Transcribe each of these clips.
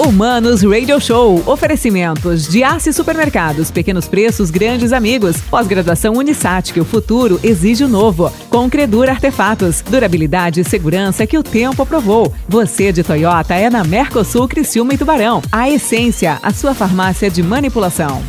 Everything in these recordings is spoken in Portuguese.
Humanos Radio Show. Oferecimentos de Assi Supermercados, pequenos preços, grandes amigos. Pós-graduação Unisat, que o futuro exige o novo. Com Credura Artefatos, durabilidade e segurança que o tempo aprovou. Você de Toyota é na Mercosul, Criciúma e Tubarão. A Essência, a sua farmácia de manipulação.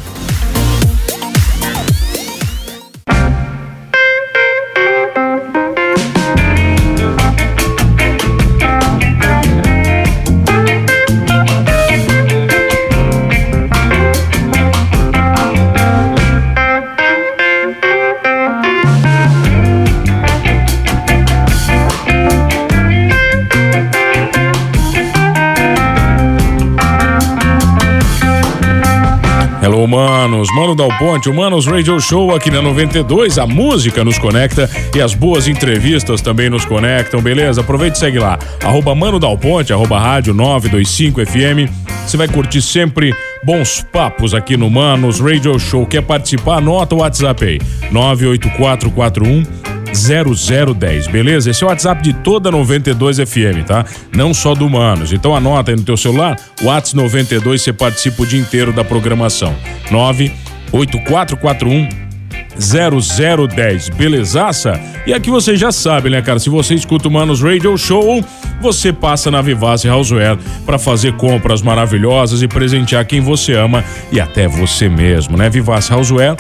Humanos, Mano Dal Ponte, Humanos Radio Show aqui na 92. A música nos conecta e as boas entrevistas também nos conectam, beleza? Aproveite e segue lá. Arroba Mano Dal Ponte, arroba Rádio 925 FM. Você vai curtir sempre bons papos aqui no Manos Radio Show. Quer participar? Anota o WhatsApp aí. 98441 0010, beleza? Esse é o WhatsApp de toda 92 FM, tá? Não só do Manos. Então anota aí no teu celular, WhatsApp 92, você participa o dia inteiro da programação. 98441 0010, belezaça? E aqui você já sabe, né, cara? Se você escuta o Manos Radio Show, você passa na Vivace Houseware para fazer compras maravilhosas e presentear quem você ama e até você mesmo, né? Vivace Houseware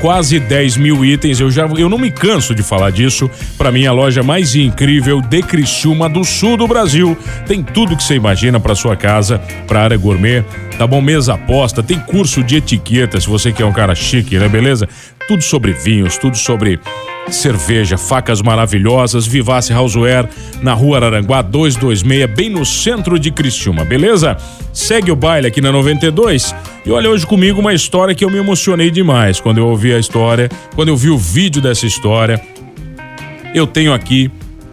quase 10 mil itens. Eu já eu não me canso de falar disso. Para mim, a loja mais incrível de Criciúma do sul do Brasil. Tem tudo que você imagina para sua casa, para área gourmet. Tá bom? Mesa aposta, tem curso de etiqueta, se você quer um cara chique, né? Beleza? Tudo sobre vinhos, tudo sobre cerveja, facas maravilhosas, Vivace Houseware, na rua Araranguá 226, bem no centro de Criciúma, beleza? Segue o baile aqui na 92 e olha hoje comigo uma história que eu me emocionei demais quando eu ouvi a história, quando eu vi o vídeo dessa história. Eu tenho aqui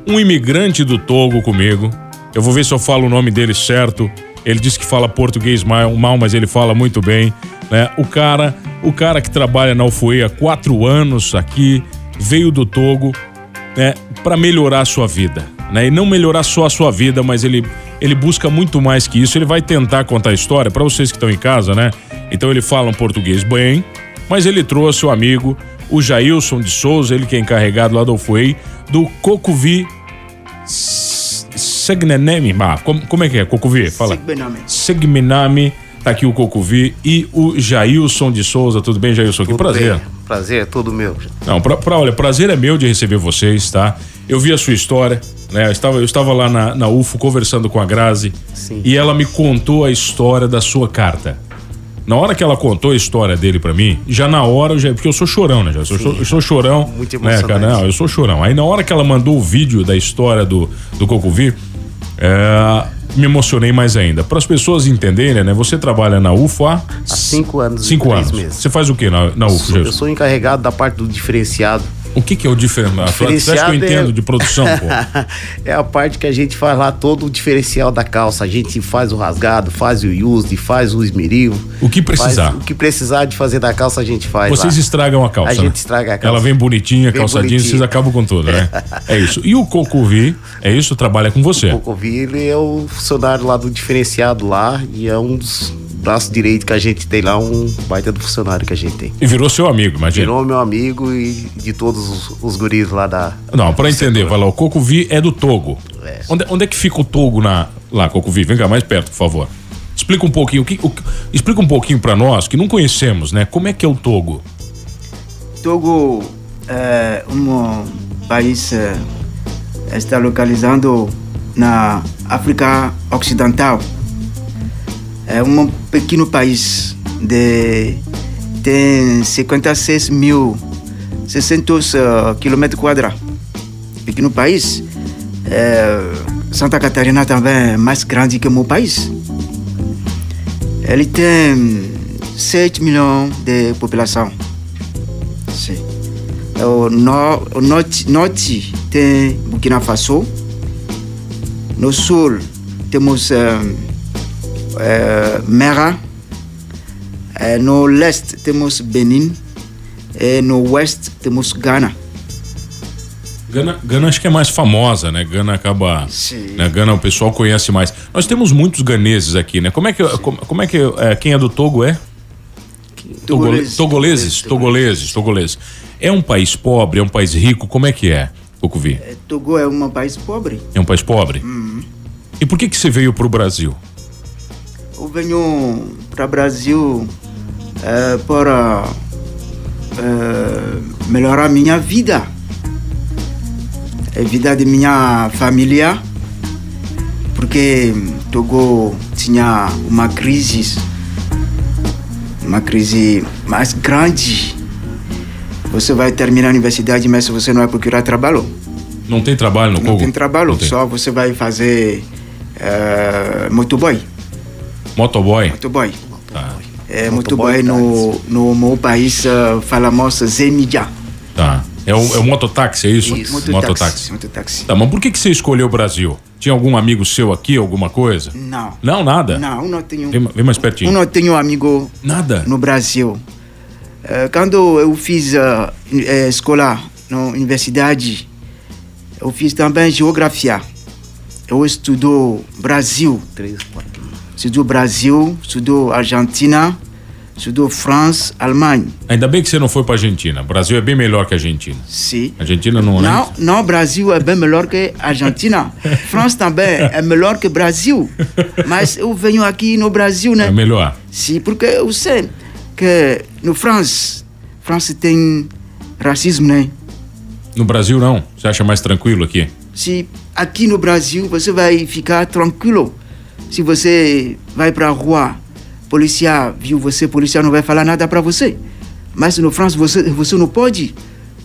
um imigrante do Togo comigo. Eu vou ver se eu falo o nome dele certo. Ele disse que fala português mal, mas ele fala muito bem. Né? O cara, o cara que trabalha na UFUE há quatro anos aqui, veio do Togo né, para melhorar a sua vida. Né? E não melhorar só a sua vida, mas ele, ele busca muito mais que isso. Ele vai tentar contar a história para vocês que estão em casa, né? Então ele fala um português bem, mas ele trouxe o amigo, o Jailson de Souza, ele que é encarregado lá do FUEI, do Cocuvi Segnenemi. Ah, como, como é que é? Cocuvi? Fala. Segmenami. Segmenami Tá aqui o Cocuvi e o Jailson de Souza. Tudo bem, Jailson? Tudo que prazer. Bem. Prazer é todo meu. Não, pra, pra, olha, prazer é meu de receber vocês, tá? Eu vi a sua história, né? Eu estava, eu estava lá na, na UFO conversando com a Grazi Sim. e ela me contou a história da sua carta. Na hora que ela contou a história dele para mim, já na hora, já, porque eu sou chorão, né? Já, eu, sou, eu sou chorão. Muito emocionante. Né, cara? Não, eu sou chorão. Aí na hora que ela mandou o vídeo da história do, do Cocuvi, é, me emocionei mais ainda. Para as pessoas entenderem, né? Você trabalha na UFA há, cinco anos. Cinco anos. Meses. Você faz o que na, na UFA? Eu sou encarregado da parte do diferenciado o que, que é o diferencial? Você acha que eu entendo é... de produção, pô? é a parte que a gente faz lá todo o diferencial da calça. A gente faz o rasgado, faz o use, faz o esmeril. O que precisar. o que precisar de fazer da calça, a gente faz. Vocês lá. estragam a calça. A né? gente estraga a calça. Ela vem bonitinha, vem calçadinha, bonitinha. vocês acabam com tudo, né? é isso. E o Cocovi, é isso? Trabalha com você. O Cocovi, ele é o funcionário lá do diferenciado lá e é um dos braço direito que a gente tem lá, um baita do funcionário que a gente tem. E virou seu amigo, imagina. Virou meu amigo e de todos os, os guris lá da. Não, para entender, vai lá, o Cocovi é do Togo. É. Onde, onde é que fica o Togo na, lá, Cocovi? Vem cá mais perto, por favor. Explica um pouquinho, o que, o, explica um pouquinho para nós que não conhecemos, né? Como é que é o Togo? Togo é um país é, está localizado na África Ocidental é um pequeno país de tem 56 mil 600 uh, quilômetros quadrados. Pequeno país. É, Santa Catarina também é mais grande que o meu país. Ele tem 7 milhões de população. Sim. O, no, o norte, norte tem Burkina Faso. No sul temos uh, é, Mera. É, no leste temos Benin. E no oeste temos Ghana. Gana, Gana acho que é mais famosa, né? Gana acaba. Sim. Né? Gana o pessoal conhece mais. Nós temos muitos ganeses aqui, né? Como é que. Como, como é que. É, quem é do Togo é? Togole- Togoleses. Togoleses, togoleses, togoleses. É um país pobre, é um país rico, como é que é, Cocuvi? É, Togo é um país pobre. É um país pobre? E por que que você veio pro Brasil? Eu venho para o Brasil eh, para eh, melhorar minha vida, a vida de minha família, porque Togo tinha uma crise, uma crise mais grande. Você vai terminar a universidade, mas você não vai procurar trabalho. Não tem trabalho no Não Congo? tem trabalho, Não tem. só você vai fazer eh, motoboy. Motoboy? Motoboy. Tá, É Motoboy motoboy no, no meu país uh, falamos Zemídia. tá. É o, é o mototáxi, é isso? Isso. Mototáxi. Mototáxi. Tá, mas por que que você escolheu o Brasil? Tinha algum amigo seu aqui, alguma coisa? Não. Não, nada? Não, eu não tenho. Vem, vem mais pertinho. Eu não tenho amigo Nada? no Brasil. Eh, quando eu fiz uh, escola na universidade, eu fiz também geografia. Eu estudo Brasil, Três, quatro. Estudo Brasil, estudo Argentina, estudo França, Alemanha. Ainda bem que você não foi pra Argentina. O Brasil é bem melhor que a Argentina. Sim. A Argentina não, Não, né? não, Brasil é bem melhor que Argentina. França também é melhor que Brasil. Mas eu venho aqui no Brasil, né? É melhor. Sim, porque eu sei que no França, França tem racismo, né? No Brasil não. Você acha mais tranquilo aqui? Se aqui no Brasil você vai ficar tranquilo. Se você vai para a rua, policial viu você, policial não vai falar nada para você. Mas no França você, você não pode.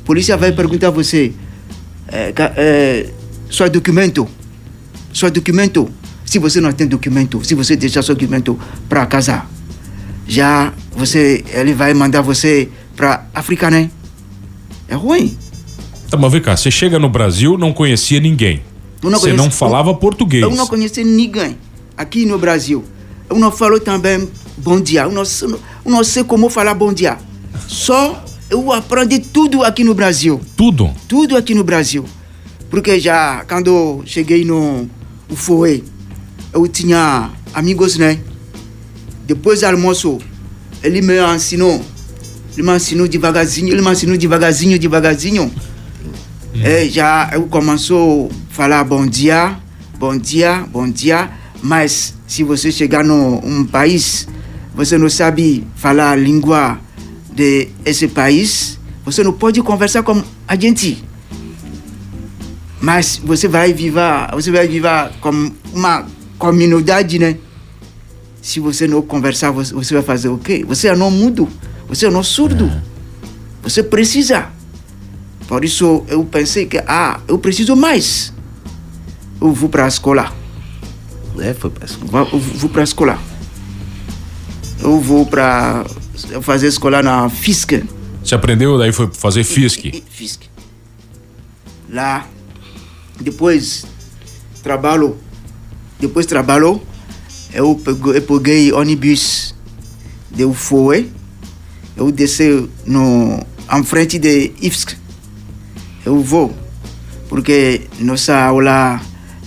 Polícia vai perguntar a você, é, é, seu documento, seu documento. Se você não tem documento, se você deixar seu documento para casa, já você, ele vai mandar você para África, né? É ruim. Tá, mas vem cá. Você chega no Brasil, não conhecia ninguém. Eu não você não falava português. Eu não conheci ninguém aqui no Brasil. Eu não falo também bom dia. Eu não, eu não sei como falar bom dia. Só eu aprendi tudo aqui no Brasil. Tudo. Tudo aqui no Brasil. Porque já quando eu cheguei no UFOE, eu tinha amigos, né? Depois do almoço, ele me ensinou. Ele me ensinou devagarzinho, ele me ensinou devagarzinho, devagarzinho. É, já eu começou a falar bom dia, bom dia, bom dia. Mas se você chegar num um país, você não sabe falar a língua de esse país, você não pode conversar com a gente. Mas você vai viver, você vai viver como uma comunidade, né? Se você não conversar, você, você vai fazer o quê? Você é não mudo, você é não surdo. Você precisa. Por isso eu pensei que, ah, eu preciso mais. Eu vou para a escola. É, foi pra eu vou para a escola. Eu vou para fazer escola na FISC. Você aprendeu, daí foi fazer FISC. FISC. Lá, depois trabalho, depois trabalho, eu peguei, eu peguei ônibus de UFOE, eu desci no, em frente de IFSC. Eu vou, porque nossa aula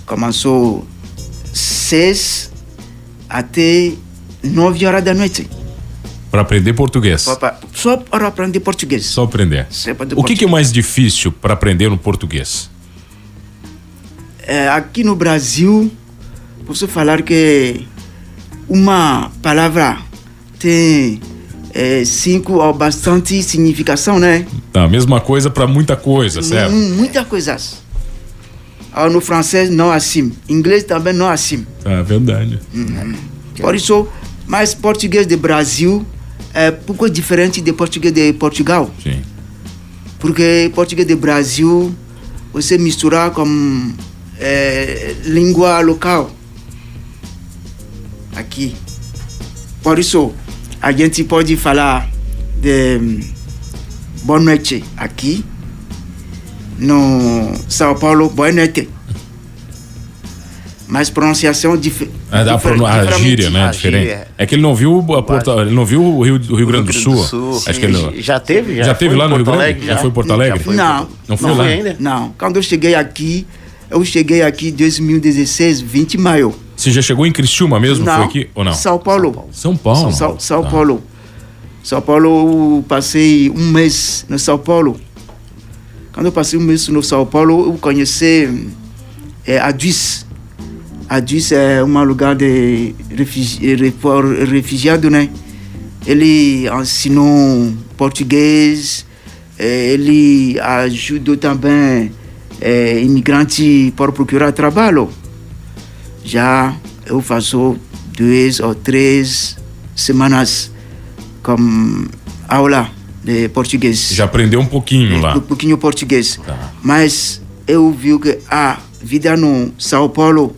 começou seis até nove horas da noite. Pra aprender português. Só para- para aprender português. Só aprender. Só aprender O que, que é mais difícil pra aprender no português? É, aqui no Brasil, posso falar que uma palavra tem é, cinco ou bastante significação, né? Tá, mesma coisa pra muita coisa, certo? Mu- Muitas coisas. Ah, no francês não assim, inglês também não assim. Tá, verdade. Por isso, mas português do Brasil é um pouco diferente de português de Portugal. Sim. Porque português do Brasil, você misturar com eh, língua local. Aqui. Por isso, a gente pode falar de boa noite aqui. No São Paulo, boa noite. Mas pronunciação dif É, difer- pra, a gíria, né? A diferente. gíria. É que ele não viu a Porto, ele não viu o Rio, o Rio Grande do Sul. Acho que ele Já teve? Já teve foi lá no Rio Grande? Alegre, Já foi em Porto Alegre? foi Não. Não foi não lá? ainda? Não, quando eu cheguei aqui, eu cheguei aqui em 2016, 20 de maio. Você já chegou em Criciúma mesmo? não, Foi aqui ou não? São Paulo. São Paulo. São, São Tá. Paulo. São Paulo, eu passei um mês no São Paulo. Quando eu passei um mês no São Paulo, eu conheci é, a Duis. A Duis é um lugar de refugiado, né? Ele ensinou português, eh, ele ajudou também eh, imigrantes para procurar trabalho. Já eu faço duas ou três semanas com aula de português. Já aprendeu um pouquinho lá. Um pouquinho português. Tá. Mas eu vi que a vida no São Paulo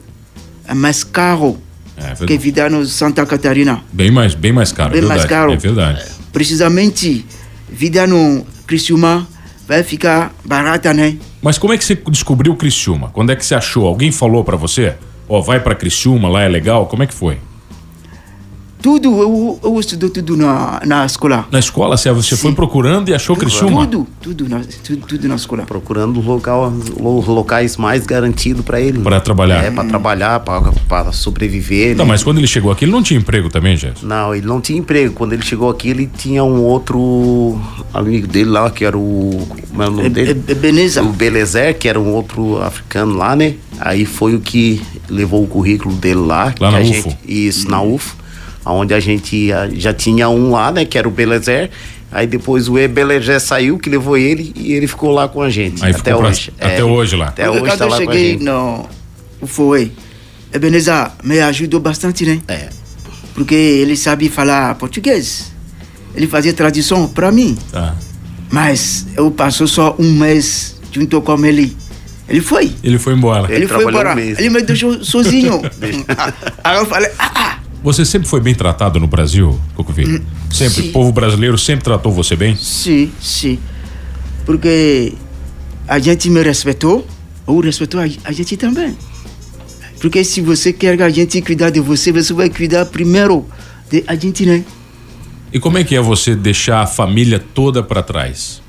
é mais caro É, que a vida no Santa Catarina. bem mais, bem mais caro. é Bem mais verdade, caro. É verdade. Precisamente, vida no Criciúma vai ficar barata, né? Mas como é que você descobriu Criciúma? Quando é que você achou? Alguém falou pra você? Ó, vai pra Criciúma, lá é legal? Como é que foi? Tudo, eu, eu estudei tudo na, na escola. Na escola, você, você foi procurando e achou Criciúma? Tudo, tudo na, tudo, tudo na escola. Procurando o local, os locais mais garantidos para ele. Pra trabalhar. É, para trabalhar, para sobreviver. Não, né? mas quando ele chegou aqui, ele não tinha emprego também, Gerson? Não, ele não tinha emprego. Quando ele chegou aqui, ele tinha um outro amigo dele lá, que era o. Como é o nome É- dele? é- é Beneza. O Belezer, que era um outro africano lá, né? Aí foi o que levou o currículo dele lá. Lá que na a UFO. gente- isso, na UFO. Onde a gente já tinha um lá, né? Que era o Belezer. Aí depois o Belezer saiu, que levou ele, e ele ficou lá com a gente. Aí até ficou pra- hoje. É. até hoje lá. Até hoje quando tá eu lá com a cheguei no foi Ebenezer me ajudou bastante, né? É. Porque ele sabe falar português. Ele fazia tradução para mim. Tá. Mas eu passou só um mês junto com ele. Ele foi. Ele foi embora. Ele Ele, foi embora. um. Ele me deixou sozinho. Aí eu falei, ah, ah. Você sempre foi bem tratado no Brasil, Cocovi? Sempre. sim. O povo brasileiro sempre tratou você bem? Sim, sim. Porque a gente me respeitou, eu respeitou a, gente também. Porque se você quer que a gente cuidar de você, você vai cuidar primeiro de a gente, né? E como é que é você deixar a família toda pra trás?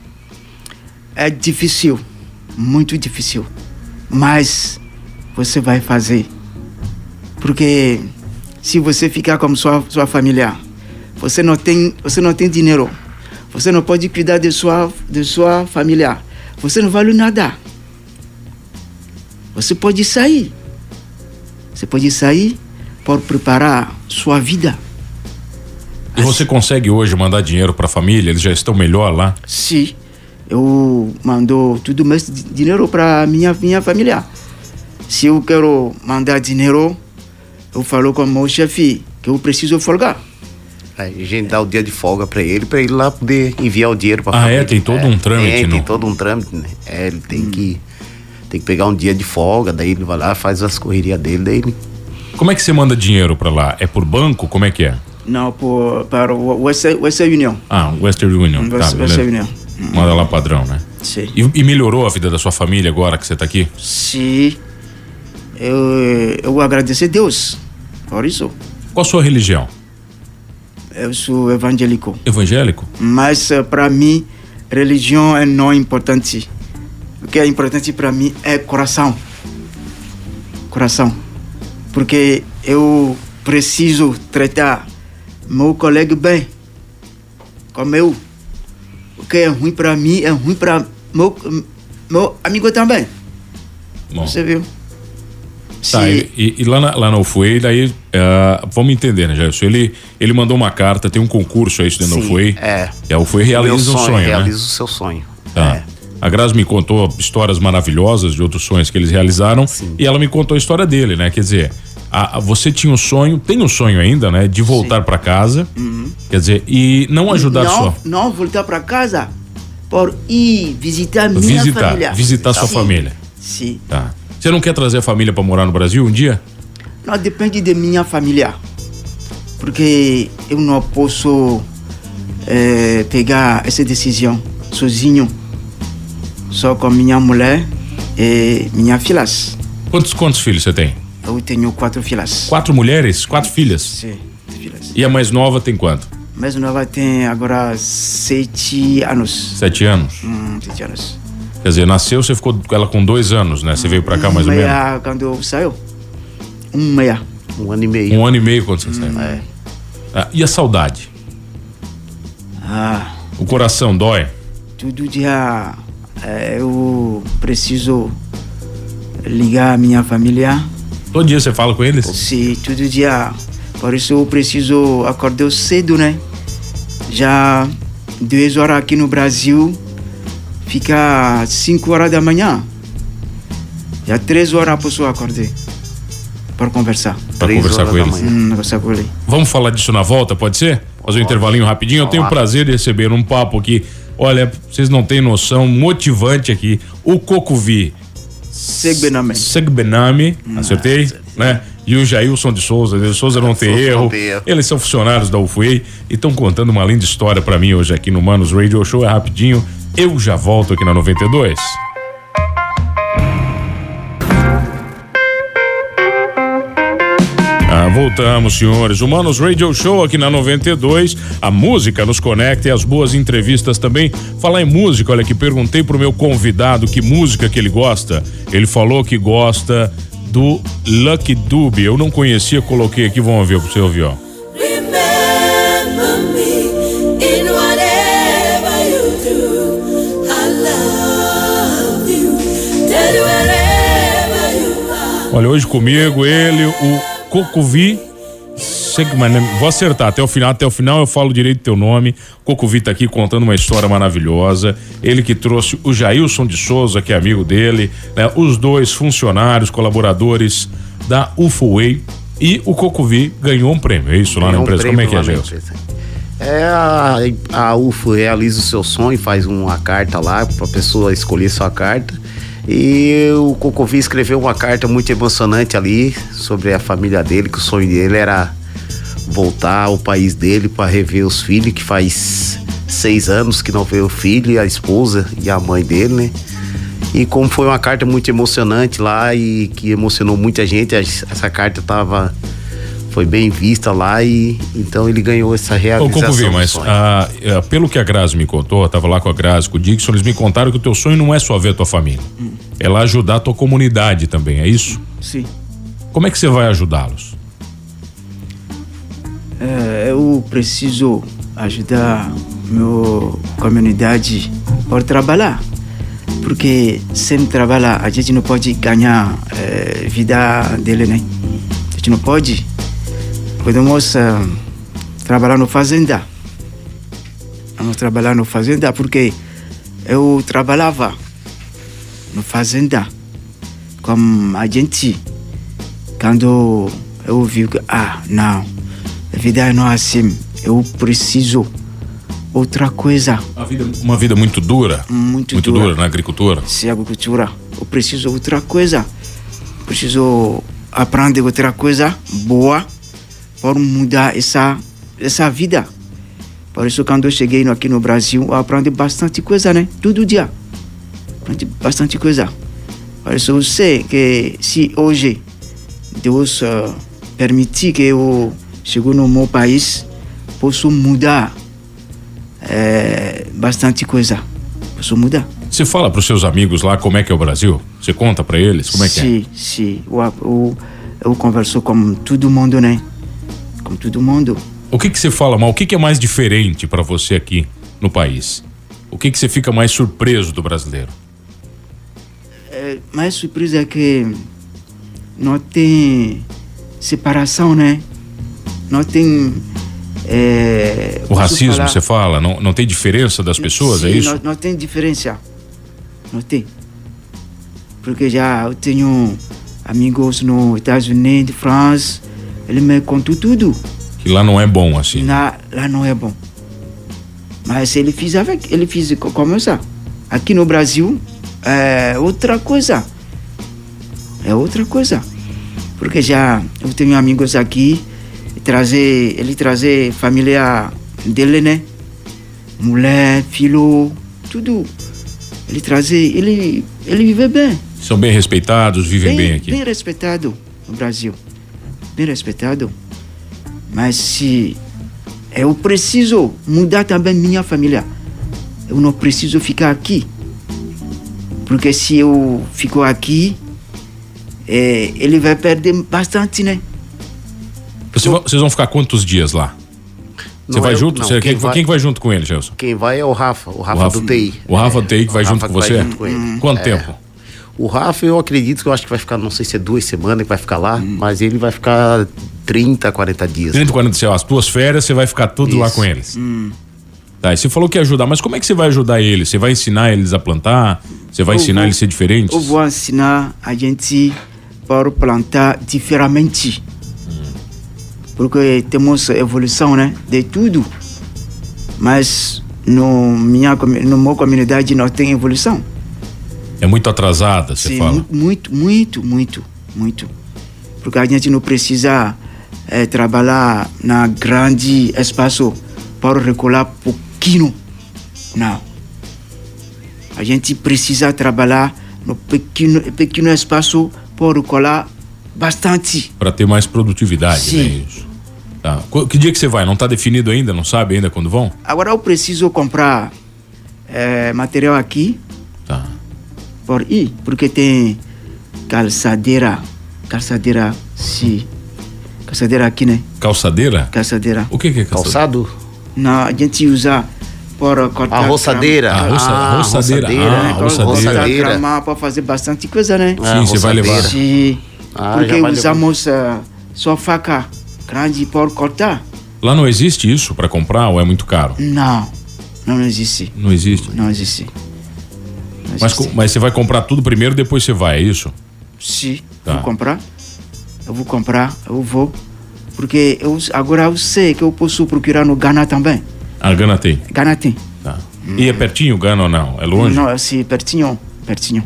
É difícil, muito difícil. Mas você vai fazer. Porque se você ficar com sua, sua família, você não tem, você não tem dinheiro. Você não pode cuidar de sua, de sua família. Você não vale nada. Você pode sair. Você pode sair para preparar sua vida. E você consegue hoje mandar dinheiro pra família? Eles já estão melhor lá? Sim, eu mando tudo mais di- dinheiro para minha minha família. Se eu quero mandar dinheiro, eu falo com o meu chefe que eu preciso folgar. Aí a gente dá o dia de folga pra ele, pra ele lá poder enviar o dinheiro pra Ah, família. é? Tem todo um trâmite, É, tem não? todo um trâmite, né? É, ele tem que tem que pegar um dia de folga, daí ele vai lá, faz as correrias dele, daí ele... Como é que você manda dinheiro pra lá? É por banco? Como é que é? Não, por, para o Western, Western Union. Ah, Western Union. Tá, Western. Union. Manda lá padrão, né? Sim. E, e melhorou a vida da sua família agora que você tá aqui? Sim. Eu, eu agradeço a Deus por isso. Qual a sua religião? Eu sou evangélico. Evangélico? Mas para mim, religião é não importante. O que é importante para mim é coração. Coração. Porque eu preciso tratar meu colega bem. Como eu. O que é ruim para mim é ruim para meu, meu amigo também. Bom. Você viu? Tá, e, e- e lá na, lá na UFUE, daí, ah, vamos entender, né, Jailson? Ele, ele mandou uma carta, tem um concurso aí dentro da Sim, UFUE. é. E a UFUE realiza um sonho, realiza né? o seu sonho. Tá. É. A Grazi me contou histórias maravilhosas de outros sonhos que eles realizaram e ela me contou a história dele, né? Quer dizer, a- a- você tinha um sonho, tem um sonho ainda, né? De voltar pra casa, quer dizer, e não ajudar não, só. não voltar para casa por ir visitar minha Visitar, família. visitar sua Sim. família. Sim. Tá. Você não quer trazer a família pra morar no Brasil um dia? Não depende de minha família. Porque eu não posso eh, pegar essa decisão sozinho. Só com minha mulher e minhas filhas. Quantos, quantos filhos você tem? Eu tenho quatro filhas. Quatro mulheres? Quatro filhas? Sim, filhas. E a mais nova tem quanto? A mais nova tem agora sete anos. Sete anos. Hum, sete anos. Quer dizer, nasceu, você ficou com ela com dois anos, né? Você veio pra cá mais ou menos? meia, quando eu saio. Um meia. Um ano e meio. Um ano e meio quando você saiu. É. Ah, e a saudade? Ah, O coração dói? todo dia eh, eu preciso ligar a minha família. Todo dia você fala com eles? Sim, todo dia. Por isso eu preciso acordar cedo, né? Já duas horas aqui no Brasil, fica cinco horas da manhã. Já três horas a pessoa acordar para conversar. Pra Três conversar com eles. Hum, conversar com ele. Vamos falar disso na volta, pode ser? Fazer um intervalinho rapidinho. Eu tenho o prazer de receber um papo aqui. Olha, vocês não têm noção, motivante aqui. O Cocovi Segbename. Segbenami, acertei, né? E o Jailson de Souza, de Souza não tem erro. Eles são funcionários da UFUEI e estão contando uma linda história pra mim hoje aqui no Manos Radio Show. É rapidinho. Eu já volto aqui na 92. Ah, voltamos, senhores. O Manos Radio Show aqui na 92. A música nos conecta e as boas entrevistas também. Falar em música, olha que perguntei pro meu convidado que música que ele gosta. Ele falou que gosta do Lucky Dube. Eu não conhecia, coloquei aqui, vamos ver pra você ouvir, ó. Olha, hoje comigo ele, o Cocovi Segman, vou acertar até o final, até o final eu falo direito teu nome. Cocovi tá aqui contando uma história maravilhosa. Ele que trouxe o Jailson de Souza, que é amigo dele, né? Os dois funcionários, colaboradores da UFOWay e o Cocovi ganhou um prêmio, é isso lá na Ganhou um empresa. Como é que é, empresa. É a, a UFO realiza o seu sonho, faz uma carta lá para a pessoa escolher sua carta. E o Cocovi escreveu uma carta muito emocionante ali sobre a família dele, que o sonho dele era voltar ao país dele para rever os filhos, que faz seis anos que não vê o filho, a esposa e a mãe dele, né? E como foi uma carta muito emocionante lá e que emocionou muita gente, essa carta tava foi bem vista lá e então ele ganhou essa Ô, realização. Cocovi, do mas sonho. ah, eh, pelo que a Grazi me contou, eu tava lá com a Grazi, com o Dixon, eles me contaram que o teu sonho não é só ver a tua família. É lá ajudar a tua comunidade também, é isso? Sim. Como é que você vai ajudá-los? É, eu preciso ajudar meu comunidade por trabalhar. Porque sem trabalhar a gente não pode ganhar é, vida dele, né? A gente não pode. Podemos ah, trabalhar no fazenda. Vamos trabalhar no fazenda porque eu trabalhava no fazenda como a gente quando eu vi que ah não a vida não é assim eu preciso outra coisa Uma vida, uma vida muito dura. muito, Muito dura na agricultura. se agricultura eu preciso outra coisa preciso aprender outra coisa boa para mudar essa essa vida por isso quando eu cheguei aqui no Brasil eu aprendi bastante coisa né todo dia aprendi bastante coisa por isso eu sei que se hoje Deus ah, permitir que eu chego no meu país posso mudar eh, bastante coisa posso mudar Você fala pros seus amigos lá como é que é o Brasil? Você conta pra eles como é que é? sim, sim. Eu, eu, eu converso com todo mundo, né? Com todo mundo. O que que você fala mal? O que que é mais diferente pra você aqui no país? O que que você fica mais surpreso do brasileiro? É, mais surpresa é que não tem separação, né? Não tem. É, O racismo, falar- você fala? Não, não tem diferença das pessoas, Sim, é isso? Não, não tem diferença. Não tem. Porque já eu tenho amigos nos Estados Unidos, França, ele me contou tudo. Que lá não é bom assim. Na, lá não é bom. Mas ele fez, avec- ele fez co- como ça. Aqui no Brasil é outra coisa. É outra coisa. Porque já eu tenho amigos aqui, trazer, ele trazer família dele, né? Mulher, filho, tudo. Ele trazer, ele, ele vive bem. São bem respeitados, vivem bem, aqui. Bem respeitado. no Brasil. Bem respeitado. Mas se eu preciso mudar também minha família, eu não preciso ficar aqui. Porque se eu fico aqui, eh, ele vai perder bastante, né? Você va- vocês vão ficar quantos dias lá? Você Não, vai junto? não, Você- quem, quem vai- quem que vai junto com ele, Gelson? Quem vai é o Rafa, o Rafa, O Rafa- do TI. o Rafa do TI que vai junto Rafa com que você? Vai junto com ele. Quanto É. tempo? O Rafa, eu acredito que eu acho que vai ficar, não sei se é duas semanas que vai ficar lá, Hum. mas ele vai ficar 30, 40 dias. 30, 40 dias. As tuas férias, você vai ficar tudo lá Isso. com eles. Tá, e você falou que ia ajudar, mas como é que você vai ajudar eles? Você vai ensinar eles a plantar? Você vai Eu ensinar vou- eles a ser diferentes? Eu vou ensinar a gente para plantar diferente. Porque temos evolução, né? De tudo. Mas no minha no minha comunidade não tem evolução. É muito atrasada, você Sim, fala. mu- muito, muito, muito, muito. Porque a gente não precisa eh, trabalhar na grande espaço para recular pouquinho. Não. A gente precisa trabalhar no pequeno, pequeno espaço para recular bastante. Pra ter mais produtividade, Sim. né? Isso. Tá. Qu- Que dia que você vai? Não tá definido ainda? Não sabe ainda quando vão? Agora eu preciso comprar eh, material aqui Tá. Por ir, porque tem calçadeira, calçadeira, sim, calçadeira aqui, né? Calçadeira? Calçadeira. O que, que é calçadeira? Calçado? Não, a gente usa para cortar A roçadeira. A roça- Ah, roçadeira. roçadeira. Ah, grama, roçadeira. grama para fazer bastante coisa, né? Ah, Sim, você vai levar. Sim, Ah, porque usamos eh, só faca grande para cortar. Lá não existe isso pra comprar ou é muito caro? Não, não existe, Não existe. não existe. Mas, mas você vai comprar tudo primeiro, depois você vai, é isso? Sim, Tá. vou comprar. Eu vou comprar, eu vou. Porque eu, agora eu sei que eu posso procurar no Ghana também. A Gana tem. Ghana tem. Tá. E é pertinho o Gana ou não? É longe? Não, assim, pertinho, pertinho.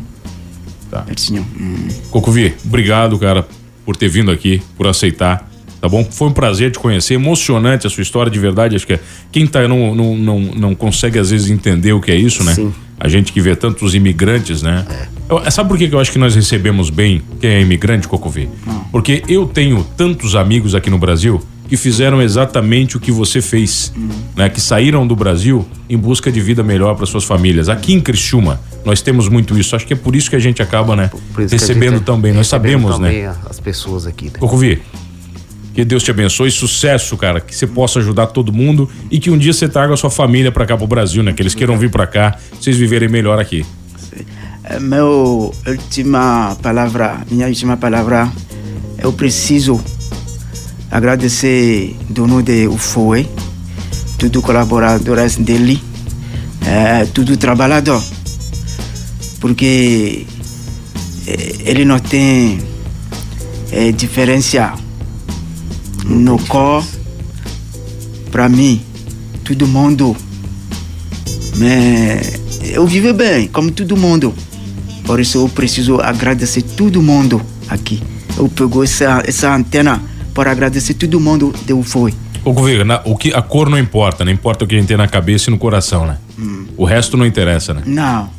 Tá. Pertinho. Hum. Cocovi, obrigado, cara, por ter vindo aqui, por aceitar. Tá bom? Foi um prazer te conhecer, emocionante a sua história de verdade. Acho que é- quem tá não, não, não, não consegue às vezes entender o que é isso, né? Sim. A gente que vê tantos imigrantes, né? Eu- sabe por que eu acho que nós recebemos bem quem é imigrante, Cocovi? Porque eu tenho tantos amigos aqui no Brasil que fizeram exatamente o que você fez, né? Que saíram do Brasil em busca de vida melhor para suas famílias. Aqui em Criciúma, nós temos muito isso. Acho que é por isso que a gente acaba, né? A gente recebendo é- tão bem. Nós recebendo sabemos, né? As pessoas aqui, né? Cocovi, que Deus te abençoe, sucesso, cara, que você possa ajudar todo mundo e que um dia você traga a sua família pra cá pro Brasil, né? Que eles queiram vir pra cá, vocês viverem melhor aqui. É, Meu última palavra, minha última palavra, eu preciso agradecer dono de UFOE, tudo colaboradores dele, é, tudo trabalhador, porque é, ele não tem é, diferença no cor, para mim, todo mundo mas eu vivo bem, como todo mundo. Por isso eu preciso agradecer todo mundo aqui. Eu pego essa, essa antena para agradecer todo mundo de UFOI. Cocovi, na- o que, a cor não importa, não importa o que a gente tem na cabeça e no coração, né? O resto não interessa, né? Não,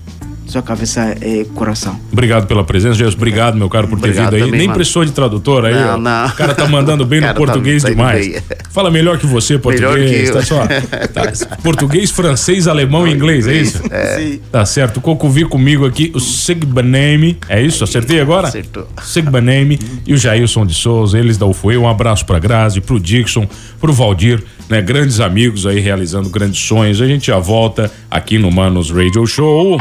sua cabeça é coração. Obrigado pela presença, Jesus. Obrigado, meu caro, por ter Obrigado vindo aí. também, Nem mano. precisou de tradutor aí. Não, ó. não. O cara tá mandando bem no tá- português tá demais. bem. Fala melhor que você, português. que. Tá só, tá, português, francês, alemão e inglês, é isso? Sim. Tá certo. O Cocovi comigo aqui, o Sigbaneme. É isso? Acertei agora? Acertou. Sigbaneme e o Jailson de Souza, eles da UFOE. Um abraço pra Grazi, pro Dixon, pro Valdir, né? Grandes amigos aí realizando grandes sonhos. A gente já volta aqui no Manos Radio Show.